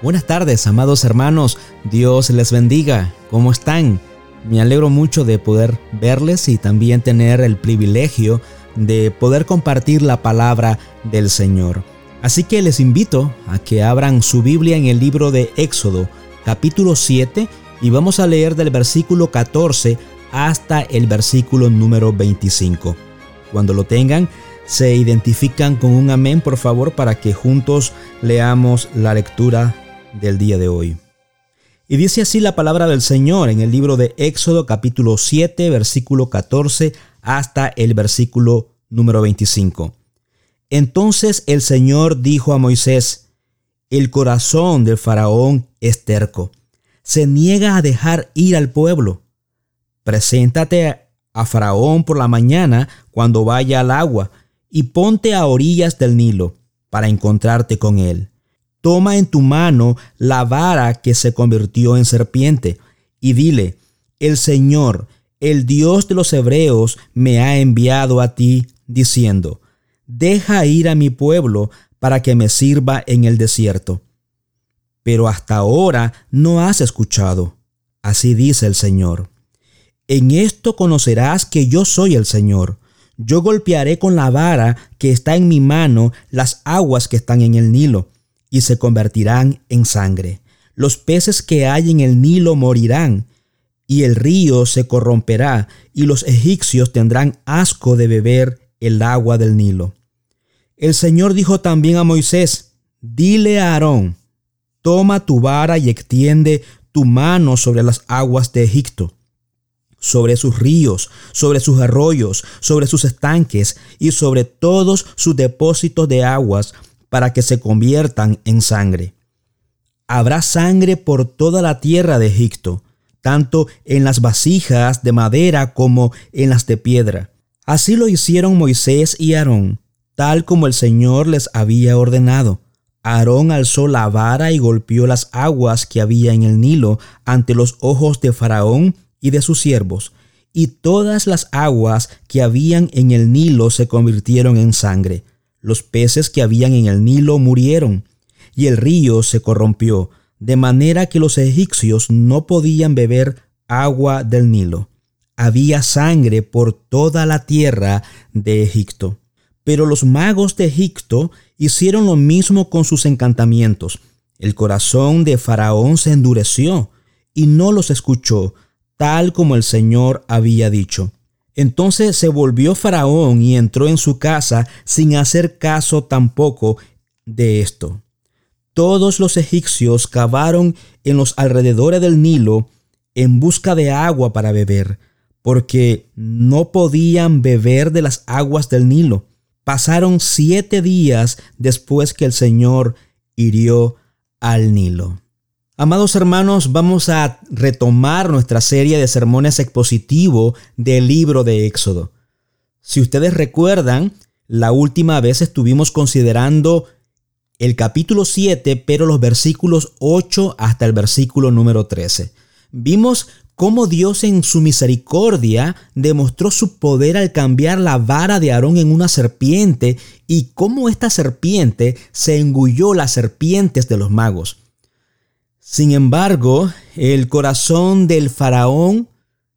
Buenas tardes, amados hermanos. Dios les bendiga. ¿Cómo están? Me alegro mucho de poder verles y también tener el privilegio de poder compartir la palabra del Señor. Así que les invito a que abran su Biblia en el libro de Éxodo, capítulo 7, y vamos a leer del versículo 14 hasta el versículo número 25. Cuando lo tengan, se identifican con un amén, por favor, para que juntos leamos la lectura del día de hoy. Y dice así la palabra del Señor en el libro de Éxodo capítulo 7, versículo 14 hasta el versículo número 25. Entonces el Señor dijo a Moisés, el corazón del faraón es terco, se niega a dejar ir al pueblo. Preséntate a faraón por la mañana cuando vaya al agua y ponte a orillas del Nilo para encontrarte con él. Toma en tu mano la vara que se convirtió en serpiente y dile, el Señor, el Dios de los hebreos, me ha enviado a ti, diciendo, deja ir a mi pueblo para que me sirva en el desierto. Pero hasta ahora no has escuchado. Así dice el Señor. En esto conocerás que yo soy el Señor yo golpearé con la vara que está en mi mano las aguas que están en el Nilo, y se convertirán en sangre. Los peces que hay en el Nilo morirán, y el río se corromperá, y los egipcios tendrán asco de beber el agua del Nilo. El Señor dijo también a Moisés, dile a Aarón, toma tu vara y extiende tu mano sobre las aguas de Egipto sobre sus ríos, sobre sus arroyos, sobre sus estanques y sobre todos sus depósitos de aguas para que se conviertan en sangre. Habrá sangre por toda la tierra de Egipto, tanto en las vasijas de madera como en las de piedra. Así lo hicieron Moisés y Aarón, tal como el Señor les había ordenado. Aarón alzó la vara y golpeó las aguas que había en el Nilo ante los ojos de Faraón y de sus siervos, y todas las aguas que habían en el Nilo se convirtieron en sangre. Los peces que habían en el Nilo murieron, y el río se corrompió, de manera que los egipcios no podían beber agua del Nilo. Había sangre por toda la tierra de Egipto. Pero los magos de Egipto hicieron lo mismo con sus encantamientos. El corazón de Faraón se endureció y no los escuchó, tal como el Señor había dicho. Entonces se volvió Faraón y entró en su casa sin hacer caso tampoco de esto. Todos los egipcios cavaron en los alrededores del Nilo en busca de agua para beber, porque no podían beber de las aguas del Nilo. Pasaron siete días después que el Señor hirió al Nilo. Amados hermanos, vamos a retomar nuestra serie de sermones expositivo del libro de Éxodo. Si ustedes recuerdan, la última vez estuvimos considerando el capítulo 7, pero los versículos 8 hasta el versículo número 13. Vimos cómo Dios en su misericordia demostró su poder al cambiar la vara de Aarón en una serpiente y cómo esta serpiente se engulló las serpientes de los magos. Sin embargo, el corazón del faraón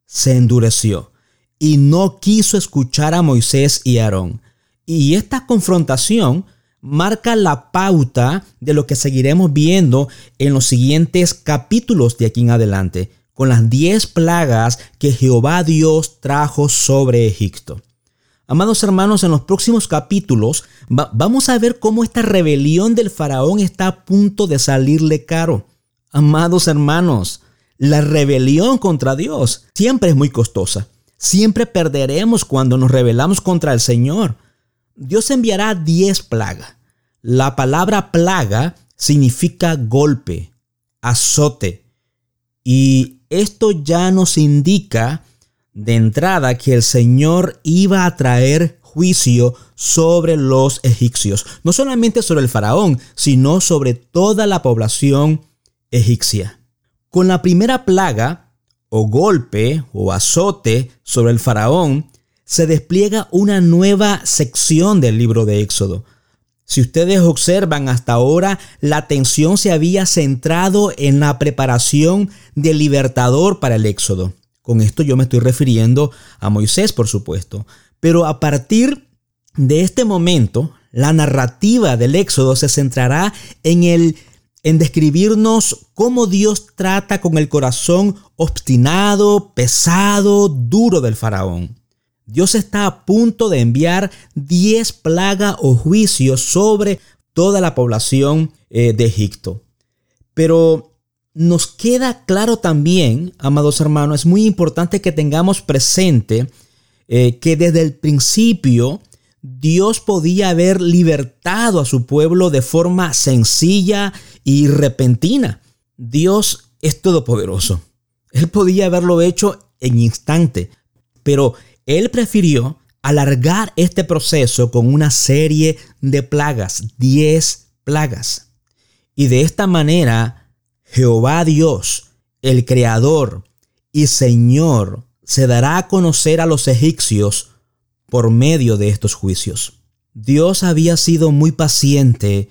se endureció y no quiso escuchar a Moisés y Aarón. Y esta confrontación marca la pauta de lo que seguiremos viendo en los siguientes capítulos de aquí en adelante, con las diez plagas que Jehová Dios trajo sobre Egipto. Amados hermanos, en los próximos capítulos vamos a ver cómo esta rebelión del faraón está a punto de salirle caro. Amados hermanos, la rebelión contra Dios siempre es muy costosa. Siempre perderemos cuando nos rebelamos contra el Señor. Dios enviará diez plagas. La palabra plaga significa golpe, azote. Y esto ya nos indica de entrada que el Señor iba a traer juicio sobre los egipcios. No solamente sobre el faraón, sino sobre toda la población egipcia. Con la primera plaga, o golpe, o azote sobre el faraón, se despliega una nueva sección del libro de Éxodo. Si ustedes observan hasta ahora, la atención se había centrado en la preparación del libertador para el éxodo. Con esto yo me estoy refiriendo a Moisés, por supuesto. Pero a partir de este momento, la narrativa del éxodo se centrará en el en describirnos cómo Dios trata con el corazón obstinado, pesado, duro del faraón. Dios está a punto de enviar 10 plagas o juicios sobre toda la población eh, de Egipto. Pero nos queda claro también, amados hermanos, es muy importante que tengamos presente eh, que desde el principio Dios podía haber libertado a su pueblo de forma sencilla y repentina. Dios es todopoderoso. Él podía haberlo hecho en instante, pero Él prefirió alargar este proceso con una serie de plagas, 10 plagas. Y de esta manera, Jehová Dios, el Creador y Señor, se dará a conocer a los egipcios por medio de estos juicios. Dios había sido muy paciente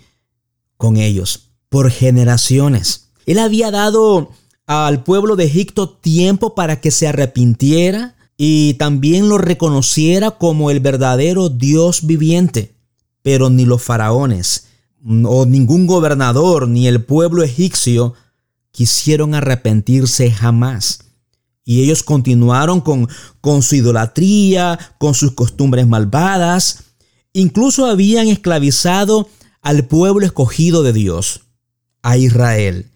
con ellos por generaciones. Él había dado al pueblo de Egipto tiempo para que se arrepintiera y también lo reconociera como el verdadero Dios viviente. Pero ni los faraones, o ningún gobernador, ni el pueblo egipcio quisieron arrepentirse jamás. Y ellos continuaron con, con su idolatría, con sus costumbres malvadas. Incluso habían esclavizado al pueblo escogido de Dios, a Israel.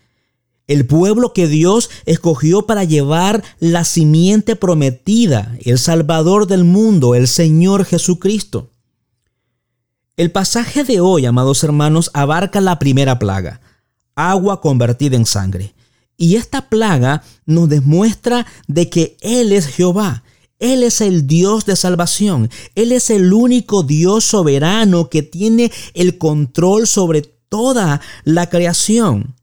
El pueblo que Dios escogió para llevar la simiente prometida, el Salvador del mundo, el Señor Jesucristo. El pasaje de hoy, amados hermanos, abarca la primera plaga, agua convertida en sangre. Y esta plaga nos demuestra de que Él es Jehová. Él es el Dios de salvación. Él es el único Dios soberano que tiene el control sobre toda la creación.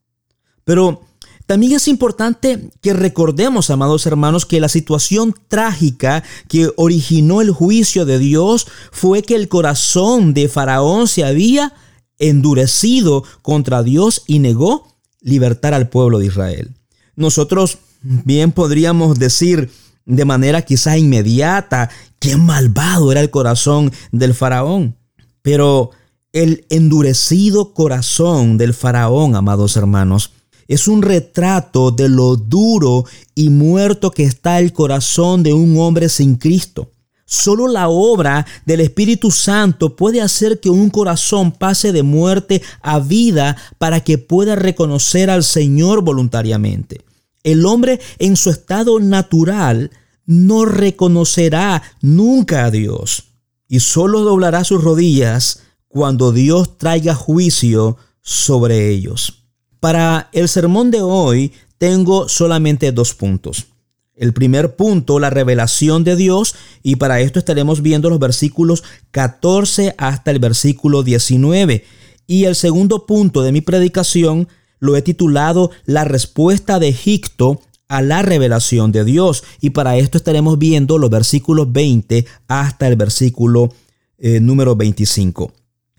Pero también es importante que recordemos, amados hermanos, que la situación trágica que originó el juicio de Dios fue que el corazón de Faraón se había endurecido contra Dios y negó libertar al pueblo de Israel. Nosotros bien podríamos decir de manera quizás inmediata qué malvado era el corazón del faraón. Pero el endurecido corazón del faraón, amados hermanos, es un retrato de lo duro y muerto que está el corazón de un hombre sin Cristo. Solo la obra del Espíritu Santo puede hacer que un corazón pase de muerte a vida para que pueda reconocer al Señor voluntariamente. El hombre en su estado natural no reconocerá nunca a Dios y solo doblará sus rodillas cuando Dios traiga juicio sobre ellos. Para el sermón de hoy tengo solamente dos puntos. El primer punto, la revelación de Dios, y para esto estaremos viendo los versículos 14 hasta el versículo 19. Y el segundo punto de mi predicación lo he titulado La respuesta de Egipto a la revelación de Dios. Y para esto estaremos viendo los versículos 20 hasta el versículo eh, número 25.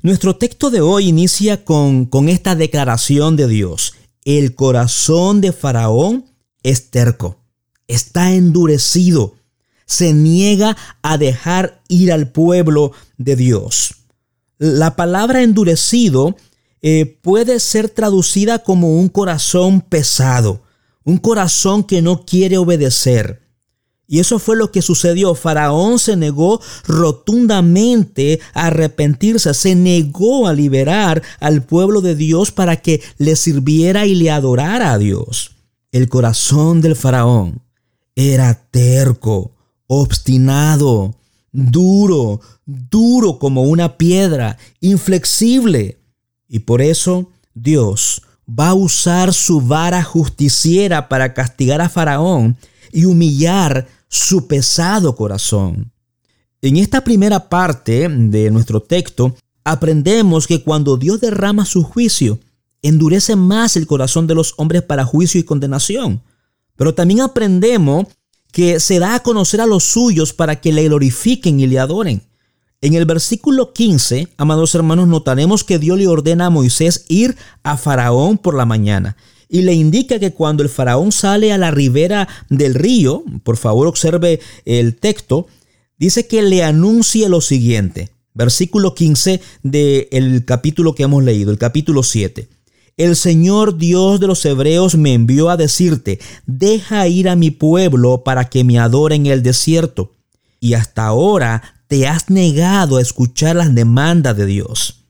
Nuestro texto de hoy inicia con, con esta declaración de Dios. El corazón de Faraón es terco está endurecido, se niega a dejar ir al pueblo de Dios. La palabra endurecido eh, puede ser traducida como un corazón pesado, un corazón que no quiere obedecer. Y eso fue lo que sucedió. Faraón se negó rotundamente a arrepentirse, se negó a liberar al pueblo de Dios para que le sirviera y le adorara a Dios. El corazón del faraón era terco, obstinado, duro, duro como una piedra, inflexible. Y por eso Dios va a usar su vara justiciera para castigar a Faraón y humillar su pesado corazón. En esta primera parte de nuestro texto aprendemos que cuando Dios derrama su juicio, endurece más el corazón de los hombres para juicio y condenación. Pero también aprendemos que se da a conocer a los suyos para que le glorifiquen y le adoren. En el versículo 15, amados hermanos, notaremos que Dios le ordena a Moisés ir a Faraón por la mañana y le indica que cuando el faraón sale a la ribera del río, por favor observe el texto, dice que le anuncie lo siguiente. Versículo 15 del capítulo que hemos leído, el capítulo 7. El Señor Dios de los Hebreos me envió a decirte, deja ir a mi pueblo para que me adore en el desierto. Y hasta ahora te has negado a escuchar las demandas de Dios.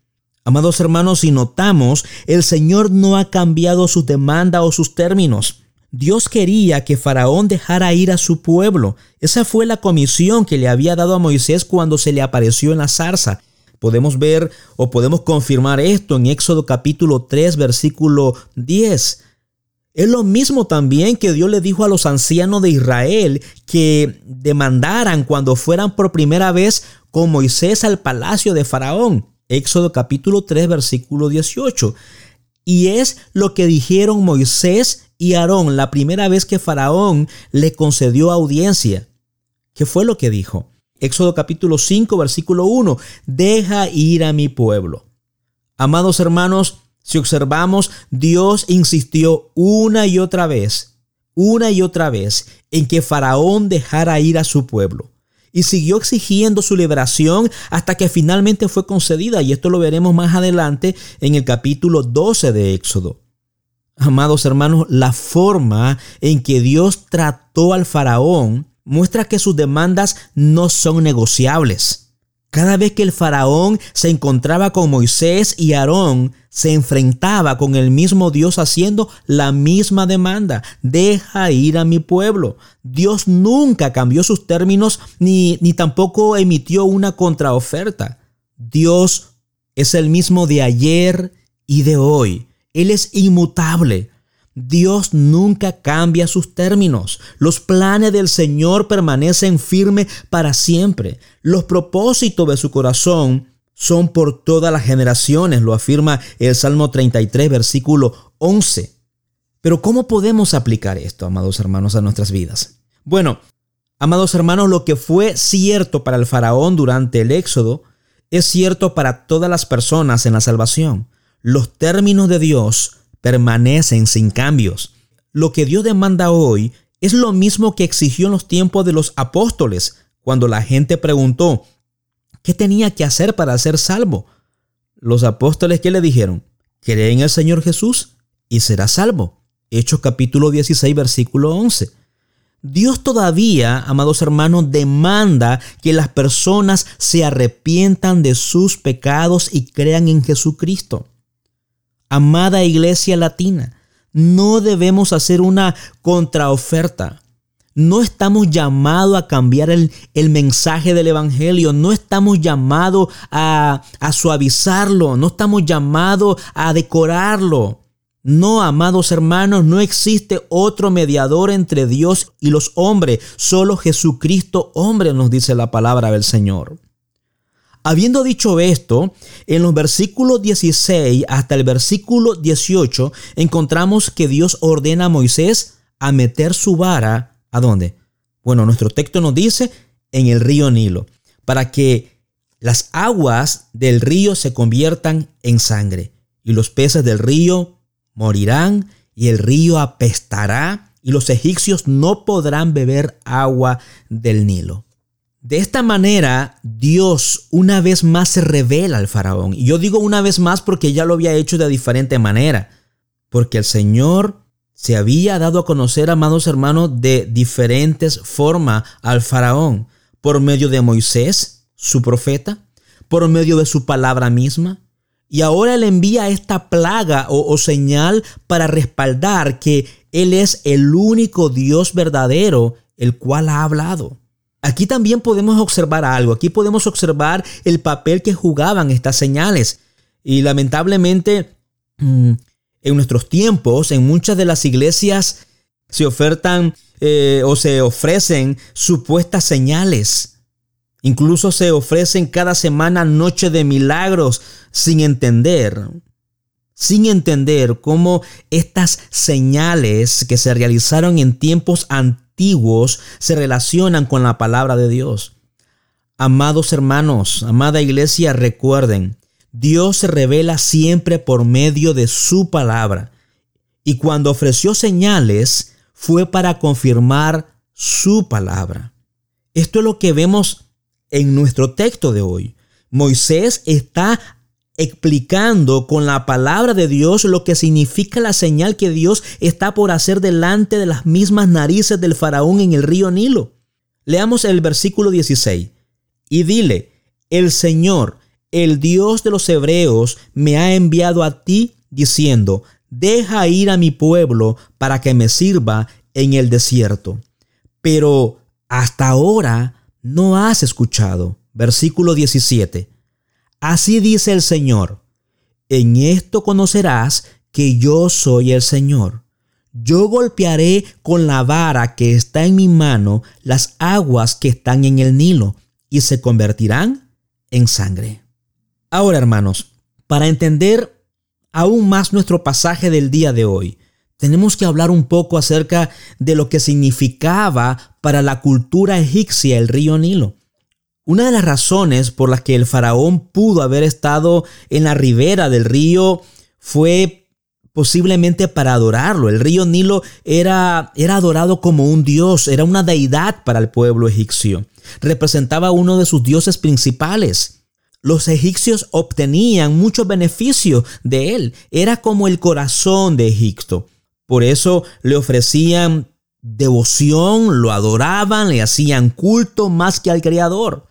Amados hermanos, si notamos, el Señor no ha cambiado sus demandas o sus términos. Dios quería que Faraón dejara ir a su pueblo. Esa fue la comisión que le había dado a Moisés cuando se le apareció en la zarza. Podemos ver o podemos confirmar esto en Éxodo capítulo 3 versículo 10. Es lo mismo también que Dios le dijo a los ancianos de Israel que demandaran cuando fueran por primera vez con Moisés al palacio de Faraón. Éxodo capítulo 3 versículo 18. Y es lo que dijeron Moisés y Aarón la primera vez que Faraón le concedió audiencia. ¿Qué fue lo que dijo? Éxodo capítulo 5 versículo 1. Deja ir a mi pueblo. Amados hermanos, si observamos, Dios insistió una y otra vez, una y otra vez, en que Faraón dejara ir a su pueblo. Y siguió exigiendo su liberación hasta que finalmente fue concedida. Y esto lo veremos más adelante en el capítulo 12 de Éxodo. Amados hermanos, la forma en que Dios trató al faraón muestra que sus demandas no son negociables. Cada vez que el faraón se encontraba con Moisés y Aarón, se enfrentaba con el mismo Dios haciendo la misma demanda. Deja ir a mi pueblo. Dios nunca cambió sus términos ni, ni tampoco emitió una contraoferta. Dios es el mismo de ayer y de hoy. Él es inmutable. Dios nunca cambia sus términos. Los planes del Señor permanecen firmes para siempre. Los propósitos de su corazón son por todas las generaciones, lo afirma el Salmo 33, versículo 11. Pero ¿cómo podemos aplicar esto, amados hermanos, a nuestras vidas? Bueno, amados hermanos, lo que fue cierto para el faraón durante el éxodo es cierto para todas las personas en la salvación. Los términos de Dios permanecen sin cambios. Lo que Dios demanda hoy es lo mismo que exigió en los tiempos de los apóstoles, cuando la gente preguntó, ¿qué tenía que hacer para ser salvo? Los apóstoles ¿qué le dijeron, cree en el Señor Jesús y será salvo. Hechos capítulo 16, versículo 11. Dios todavía, amados hermanos, demanda que las personas se arrepientan de sus pecados y crean en Jesucristo. Amada iglesia latina, no debemos hacer una contraoferta. No estamos llamados a cambiar el, el, mensaje del Evangelio, no estamos llamados a, a suavizarlo, no estamos llamados a decorarlo. No, amados hermanos, no existe otro mediador entre Dios y los hombres, solo Jesucristo hombre nos dice la palabra del Señor. Habiendo dicho esto, en los versículos 16 hasta el versículo 18 encontramos que Dios ordena a Moisés a meter su vara, ¿a dónde? Bueno, nuestro texto nos dice en el río Nilo, para que las aguas del río se conviertan en sangre, y los peces del río morirán, y el río apestará, y los egipcios no podrán beber agua del Nilo. De esta manera, Dios una vez más se revela al faraón. Y yo digo una vez más porque ya lo había hecho de diferente manera. Porque el Señor se había dado a conocer, amados hermanos, de diferentes formas al faraón. Por medio de Moisés, su profeta, por medio de su palabra misma. Y ahora le envía esta plaga o, o señal para respaldar que Él es el único Dios verdadero, el cual ha hablado. Aquí también podemos observar algo, aquí podemos observar el papel que jugaban estas señales. Y lamentablemente, mm, en nuestros tiempos, en muchas de las iglesias se ofertan eh, o se ofrecen supuestas señales. Incluso se ofrecen cada semana noche de milagros sin entender, sin entender cómo estas señales que se realizaron en tiempos antiguos antiguos se relacionan con la palabra de Dios. Amados hermanos, amada iglesia, recuerden, Dios se revela siempre por medio de su palabra. Y cuando ofreció señales, fue para confirmar su palabra. Esto es lo que vemos en nuestro texto de hoy. Moisés está explicando con la palabra de Dios lo que significa la señal que Dios está por hacer delante de las mismas narices del faraón en el río Nilo. Leamos el versículo 16. Y dile, el Señor, el Dios de los hebreos, me ha enviado a ti diciendo, deja ir a mi pueblo para que me sirva en el desierto. Pero hasta ahora no has escuchado. Versículo 17. Así dice el Señor, en esto conocerás que yo soy el Señor. Yo golpearé con la vara que está en mi mano las aguas que están en el Nilo y se convertirán en sangre. Ahora, hermanos, para entender aún más nuestro pasaje del día de hoy, tenemos que hablar un poco acerca de lo que significaba para la cultura egipcia el río Nilo. Una de las razones por las que el faraón pudo haber estado en la ribera del río fue posiblemente para adorarlo. El río Nilo era, era adorado como un dios, era una deidad para el pueblo egipcio. Representaba uno de sus dioses principales. Los egipcios obtenían muchos beneficios de él. Era como el corazón de Egipto. Por eso le ofrecían devoción, lo adoraban, le hacían culto más que al Creador.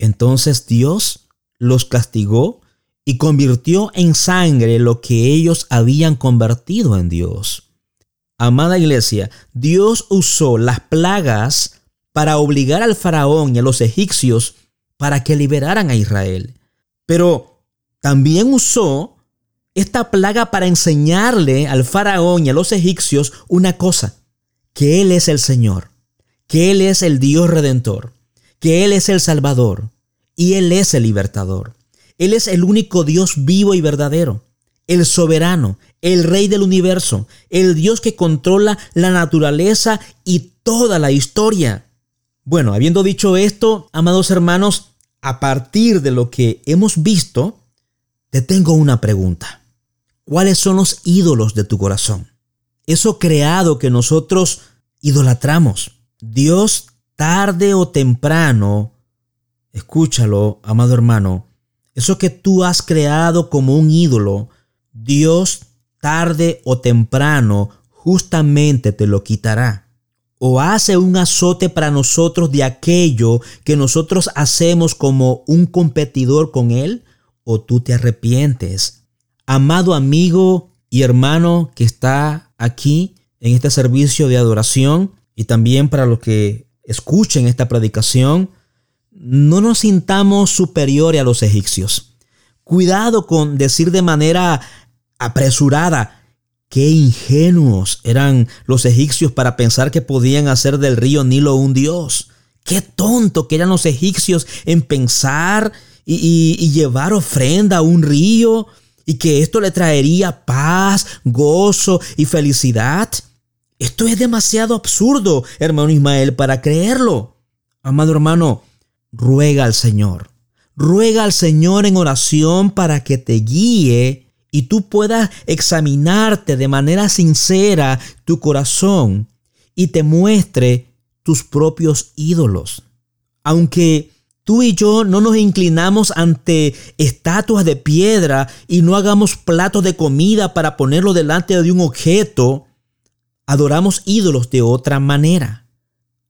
Entonces Dios los castigó y convirtió en sangre lo que ellos habían convertido en Dios. Amada iglesia, Dios usó las plagas para obligar al faraón y a los egipcios para que liberaran a Israel. Pero también usó esta plaga para enseñarle al faraón y a los egipcios una cosa, que Él es el Señor, que Él es el Dios redentor, que Él es el Salvador y Él es el libertador. Él es el único Dios vivo y verdadero, el soberano, el rey del universo, el Dios que controla la naturaleza y toda la historia. Bueno, habiendo dicho esto, amados hermanos, a partir de lo que hemos visto, te tengo una pregunta. ¿Cuáles son los ídolos de tu corazón? Eso creado que nosotros idolatramos. Dios tarde o temprano, escúchalo, amado hermano, eso que tú has creado como un ídolo, Dios tarde o temprano justamente te lo quitará. O hace un azote para nosotros de aquello que nosotros hacemos como un competidor con Él, o tú te arrepientes. Amado amigo y hermano que está aquí en este servicio de adoración y también para los que escuchen esta predicación, no nos sintamos superiores a los egipcios. Cuidado con decir de manera apresurada, qué ingenuos eran los egipcios para pensar que podían hacer del río Nilo un dios. Qué tonto que eran los egipcios en pensar y, y llevar ofrenda a un río y que esto le traería paz, gozo y felicidad. Esto es demasiado absurdo, hermano Ismael, para creerlo. Amado hermano, ruega al Señor. Ruega al Señor en oración para que te guíe y tú puedas examinarte de manera sincera tu corazón y te muestre tus propios ídolos. Aunque tú y yo no nos inclinamos ante estatuas de piedra y no hagamos platos de comida para ponerlo delante de un objeto, adoramos ídolos de otra manera.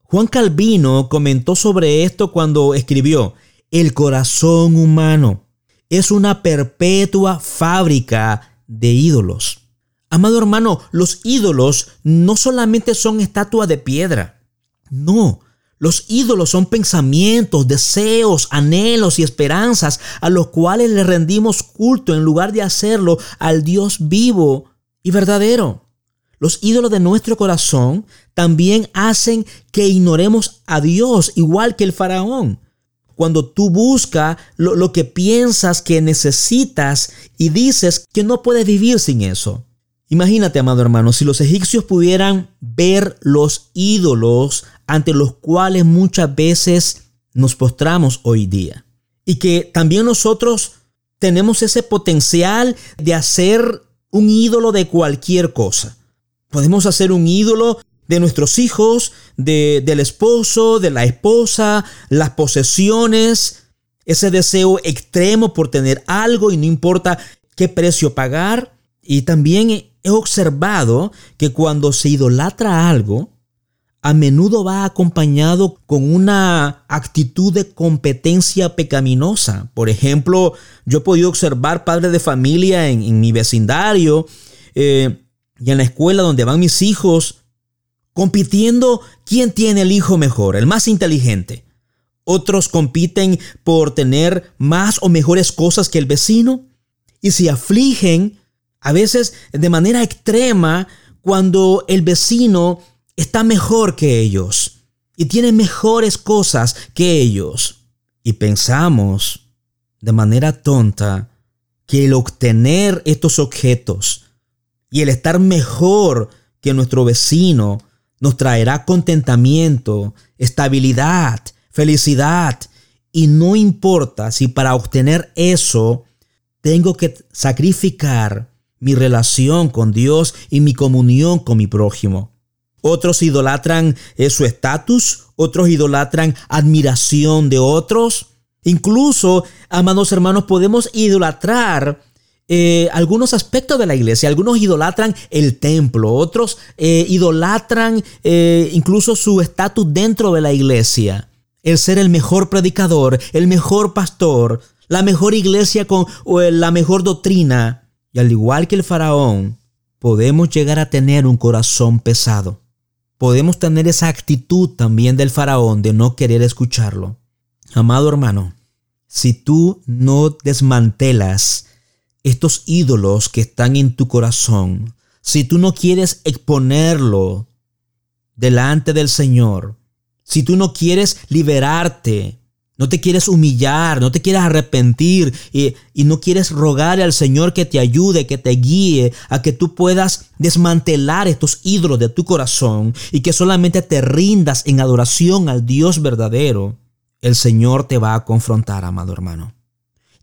Juan Calvino comentó sobre esto cuando escribió, el corazón humano es una perpetua fábrica de ídolos. Amado hermano, los ídolos no solamente son estatuas de piedra, no, los ídolos son pensamientos, deseos, anhelos y esperanzas a los cuales le rendimos culto en lugar de hacerlo al Dios vivo y verdadero. Los ídolos de nuestro corazón también hacen que ignoremos a Dios igual que el faraón. Cuando tú buscas lo, que piensas que necesitas y dices que no puedes vivir sin eso. Imagínate, amado hermano, si los egipcios pudieran ver los ídolos ante los cuales muchas veces nos postramos hoy día. Y que también nosotros tenemos ese potencial de hacer un ídolo de cualquier cosa. Podemos hacer un ídolo de nuestros hijos, de, del esposo, de la esposa, las posesiones, ese deseo extremo por tener algo y no importa qué precio pagar. Y también he observado que cuando se idolatra algo, a menudo va acompañado con una actitud de competencia pecaminosa. Por ejemplo, yo he podido observar padres de familia en, mi vecindario eh, y en la escuela donde van mis hijos compitiendo quién tiene el hijo mejor, el más inteligente. Otros compiten por tener más o mejores cosas que el vecino y se afligen a veces de manera extrema cuando el vecino está mejor que ellos y tiene mejores cosas que ellos. Y pensamos de manera tonta que el obtener estos objetos y el estar mejor que nuestro vecino nos traerá contentamiento, estabilidad, felicidad. Y no importa si para obtener eso tengo que sacrificar mi relación con Dios y mi comunión con mi prójimo. Otros idolatran eh, su estatus, otros idolatran admiración de otros. Incluso, amados hermanos, podemos idolatrar eh, algunos aspectos de la iglesia. Algunos idolatran el templo, otros eh, idolatran incluso su estatus dentro de la iglesia. El ser el mejor predicador, el mejor pastor, la mejor iglesia con la mejor doctrina. Y al igual que el faraón, podemos llegar a tener un corazón pesado podemos tener esa actitud también del faraón de no querer escucharlo. Amado hermano, si tú no desmantelas estos ídolos que están en tu corazón, si tú no quieres exponerlo delante del Señor, si tú no quieres liberarte no te quieres humillar, no te quieres arrepentir y, no quieres rogar al Señor que te ayude, que te guíe a que tú puedas desmantelar estos ídolos de tu corazón y que solamente te rindas en adoración al Dios verdadero. El Señor te va a confrontar, amado hermano.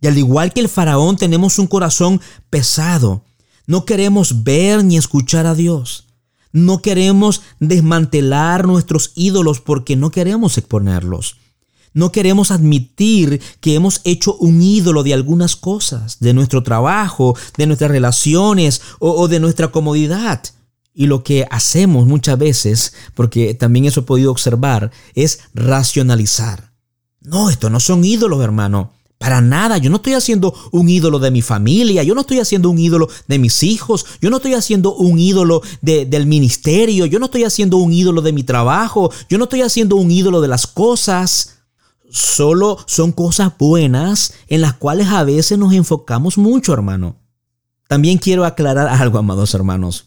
Y al igual que el faraón tenemos un corazón pesado. No queremos ver ni escuchar a Dios. No queremos desmantelar nuestros ídolos porque no queremos exponerlos. No queremos admitir que hemos hecho un ídolo de algunas cosas, de nuestro trabajo, de nuestras relaciones o, de nuestra comodidad. Y lo que hacemos muchas veces, porque también eso he podido observar, es racionalizar. No, estos no son ídolos, hermano. Para nada, yo no estoy haciendo un ídolo de mi familia, yo no estoy haciendo un ídolo de mis hijos, yo no estoy haciendo un ídolo del ministerio, yo no estoy haciendo un ídolo de mi trabajo, yo no estoy haciendo un ídolo de las cosas solo son cosas buenas en las cuales a veces nos enfocamos mucho, hermano. También quiero aclarar algo, amados hermanos.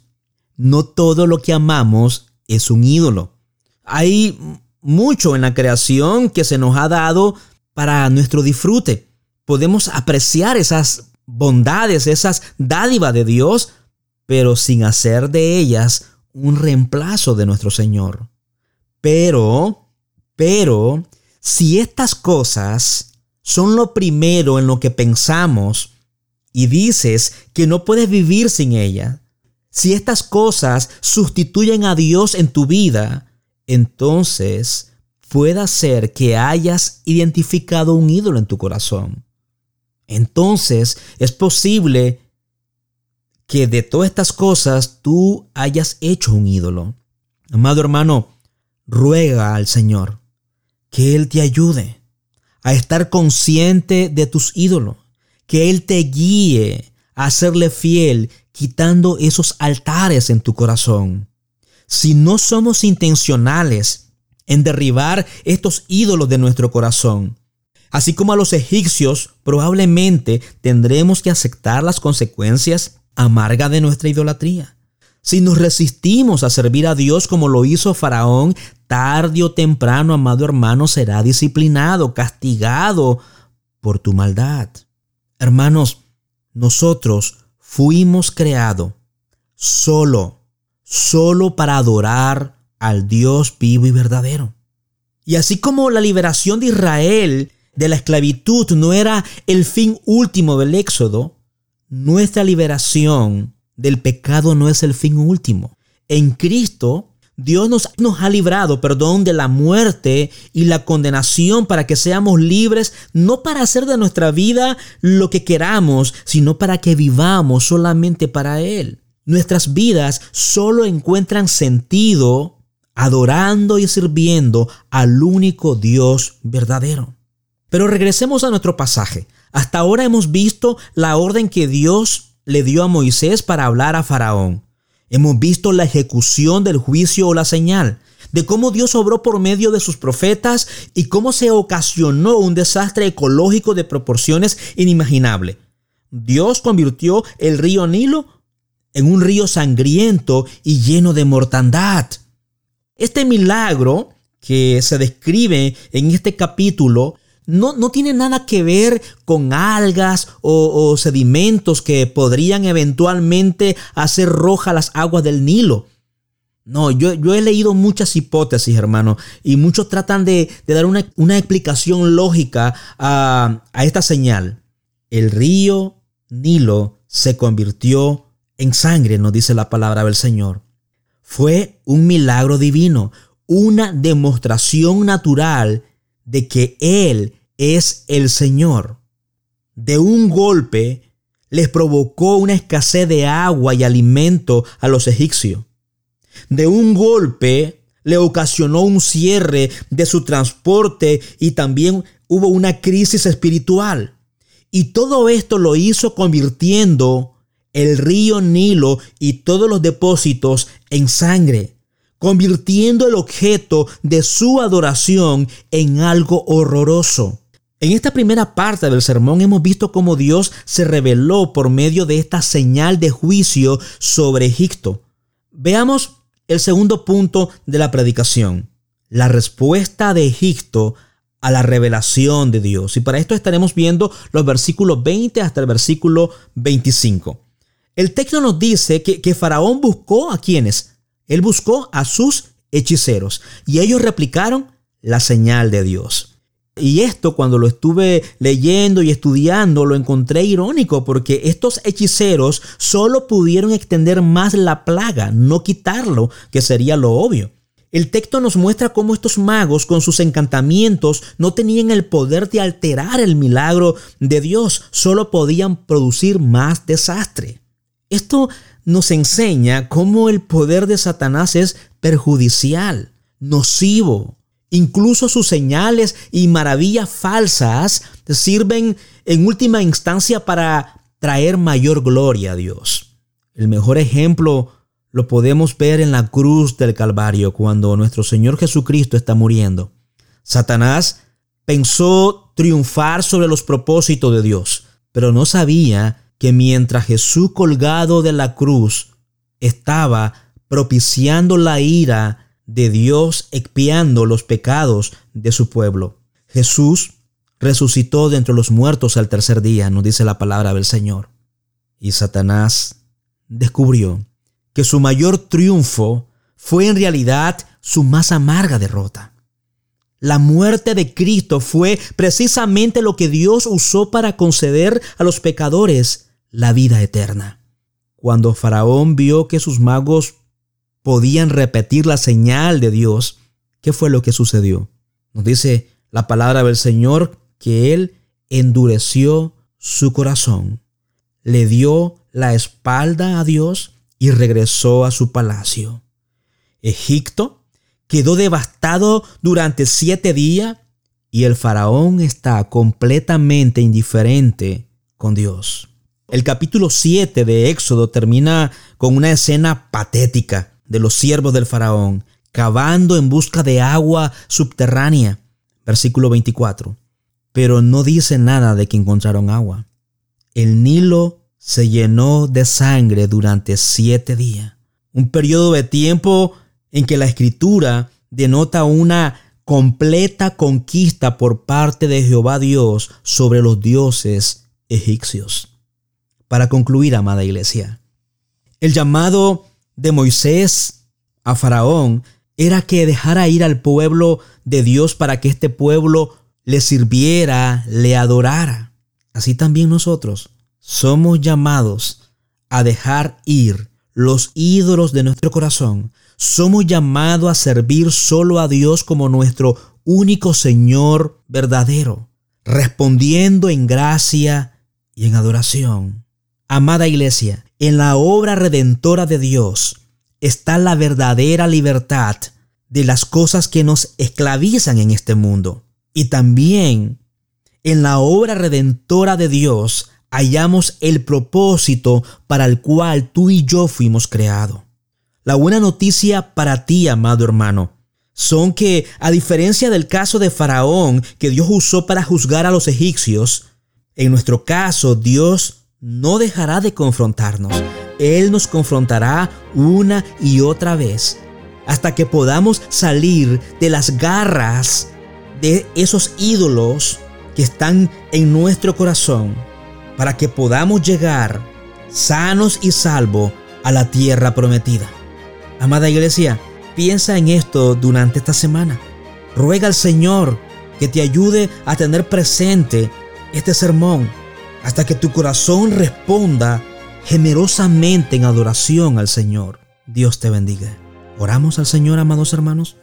No todo lo que amamos es un ídolo. Hay mucho en la creación que se nos ha dado para nuestro disfrute. Podemos apreciar esas bondades, esas dádivas de Dios, pero sin hacer de ellas un reemplazo de nuestro Señor. Pero, pero, si estas cosas son lo primero en lo que pensamos y dices que no puedes vivir sin ella, si estas cosas sustituyen a Dios en tu vida, entonces puede ser que hayas identificado un ídolo en tu corazón. Entonces es posible que de todas estas cosas tú hayas hecho un ídolo. Amado hermano, ruega al Señor que Él te ayude a estar consciente de tus ídolos, que Él te guíe a serle fiel, quitando esos altares en tu corazón. Si no somos intencionales en derribar estos ídolos de nuestro corazón, así como a los egipcios, probablemente tendremos que aceptar las consecuencias amargas de nuestra idolatría. Si nos resistimos a servir a Dios como lo hizo Faraón, tarde o temprano, amado hermano, será disciplinado, castigado por tu maldad. Hermanos, nosotros fuimos creados solo, solo para adorar al Dios vivo y verdadero. Y así como la liberación de Israel de la esclavitud no era el fin último del éxodo, nuestra liberación del pecado no es el fin último. En Cristo Dios nos, nos, ha librado, perdón, de la muerte y la condenación para que seamos libres, no para hacer de nuestra vida lo que queramos, sino para que vivamos solamente para Él. Nuestras vidas solo encuentran sentido adorando y sirviendo al único Dios verdadero. Pero regresemos a nuestro pasaje. Hasta ahora hemos visto la orden que Dios le dio a Moisés para hablar a Faraón. Hemos visto la ejecución del juicio o la señal, de cómo Dios obró por medio de sus profetas y cómo se ocasionó un desastre ecológico de proporciones inimaginables. Dios convirtió el río Nilo en un río sangriento y lleno de mortandad. Este milagro que se describe en este capítulo no, tiene nada que ver con algas o, sedimentos que podrían eventualmente hacer roja las aguas del Nilo. No, yo, yo, he leído muchas hipótesis, hermano, y muchos tratan de, dar una, una, explicación lógica a, a esta señal. El río Nilo se convirtió en sangre, nos dice la palabra del Señor. Fue un milagro divino, una demostración natural de que Él es el Señor. De un golpe les provocó una escasez de agua y alimento a los egipcios. De un golpe le ocasionó un cierre de su transporte y también hubo una crisis espiritual. Y todo esto lo hizo convirtiendo el río Nilo y todos los depósitos en sangre, convirtiendo el objeto de su adoración en algo horroroso. En esta primera parte del sermón hemos visto cómo Dios se reveló por medio de esta señal de juicio sobre Egipto. Veamos el segundo punto de la predicación, la respuesta de Egipto a la revelación de Dios. Y para esto estaremos viendo los versículos 20 hasta el versículo 25. El texto nos dice que, que Faraón buscó a quienes. Él buscó a sus hechiceros y ellos replicaron la señal de Dios. Y esto cuando lo estuve leyendo y estudiando lo encontré irónico porque estos hechiceros solo pudieron extender más la plaga, no quitarlo, que sería lo obvio. El texto nos muestra cómo estos magos con sus encantamientos no tenían el poder de alterar el milagro de Dios, solo podían producir más desastre. Esto nos enseña cómo el poder de Satanás es perjudicial, nocivo, Incluso sus señales y maravillas falsas sirven en última instancia para traer mayor gloria a Dios. El mejor ejemplo lo podemos ver en la cruz del Calvario cuando nuestro Señor Jesucristo está muriendo. Satanás pensó triunfar sobre los propósitos de Dios, pero no sabía que mientras Jesús colgado de la cruz estaba propiciando la ira de Dios expiando los pecados de su pueblo. Jesús resucitó de entre los muertos al tercer día, nos dice la palabra del Señor. Y Satanás descubrió que su mayor triunfo fue en realidad su más amarga derrota. La muerte de Cristo fue precisamente lo que Dios usó para conceder a los pecadores la vida eterna. Cuando Faraón vio que sus magos podían repetir la señal de Dios, ¿qué fue lo que sucedió? Nos dice la palabra del Señor que Él endureció su corazón, le dio la espalda a Dios y regresó a su palacio. Egipto quedó devastado durante siete días y el faraón está completamente indiferente con Dios. El capítulo 7 de Éxodo termina con una escena patética de los siervos del faraón, cavando en busca de agua subterránea. Versículo 24. Pero no dice nada de que encontraron agua. El Nilo se llenó de sangre durante siete días. Un periodo de tiempo en que la escritura denota una completa conquista por parte de Jehová Dios sobre los dioses egipcios. Para concluir, amada iglesia, el llamado de Moisés a Faraón era que dejara ir al pueblo de Dios para que este pueblo le sirviera, le adorara. Así también nosotros somos llamados a dejar ir los ídolos de nuestro corazón. Somos llamados a servir solo a Dios como nuestro único Señor verdadero, respondiendo en gracia y en adoración. Amada iglesia, en la obra redentora de Dios está la verdadera libertad de las cosas que nos esclavizan en este mundo. Y también en la obra redentora de Dios hallamos el propósito para el cual tú y yo fuimos creados. La buena noticia para ti, amado hermano, son que, a diferencia del caso de Faraón que Dios usó para juzgar a los egipcios, en nuestro caso Dios no dejará de confrontarnos. Él nos confrontará una y otra vez hasta que podamos salir de las garras de esos ídolos que están en nuestro corazón, para que podamos llegar sanos y salvos a la tierra prometida. Amada iglesia, piensa en esto durante esta semana. Ruega al Señor que te ayude a tener presente este sermón hasta que tu corazón responda generosamente en adoración al Señor. Dios te bendiga. Oramos al Señor, amados hermanos.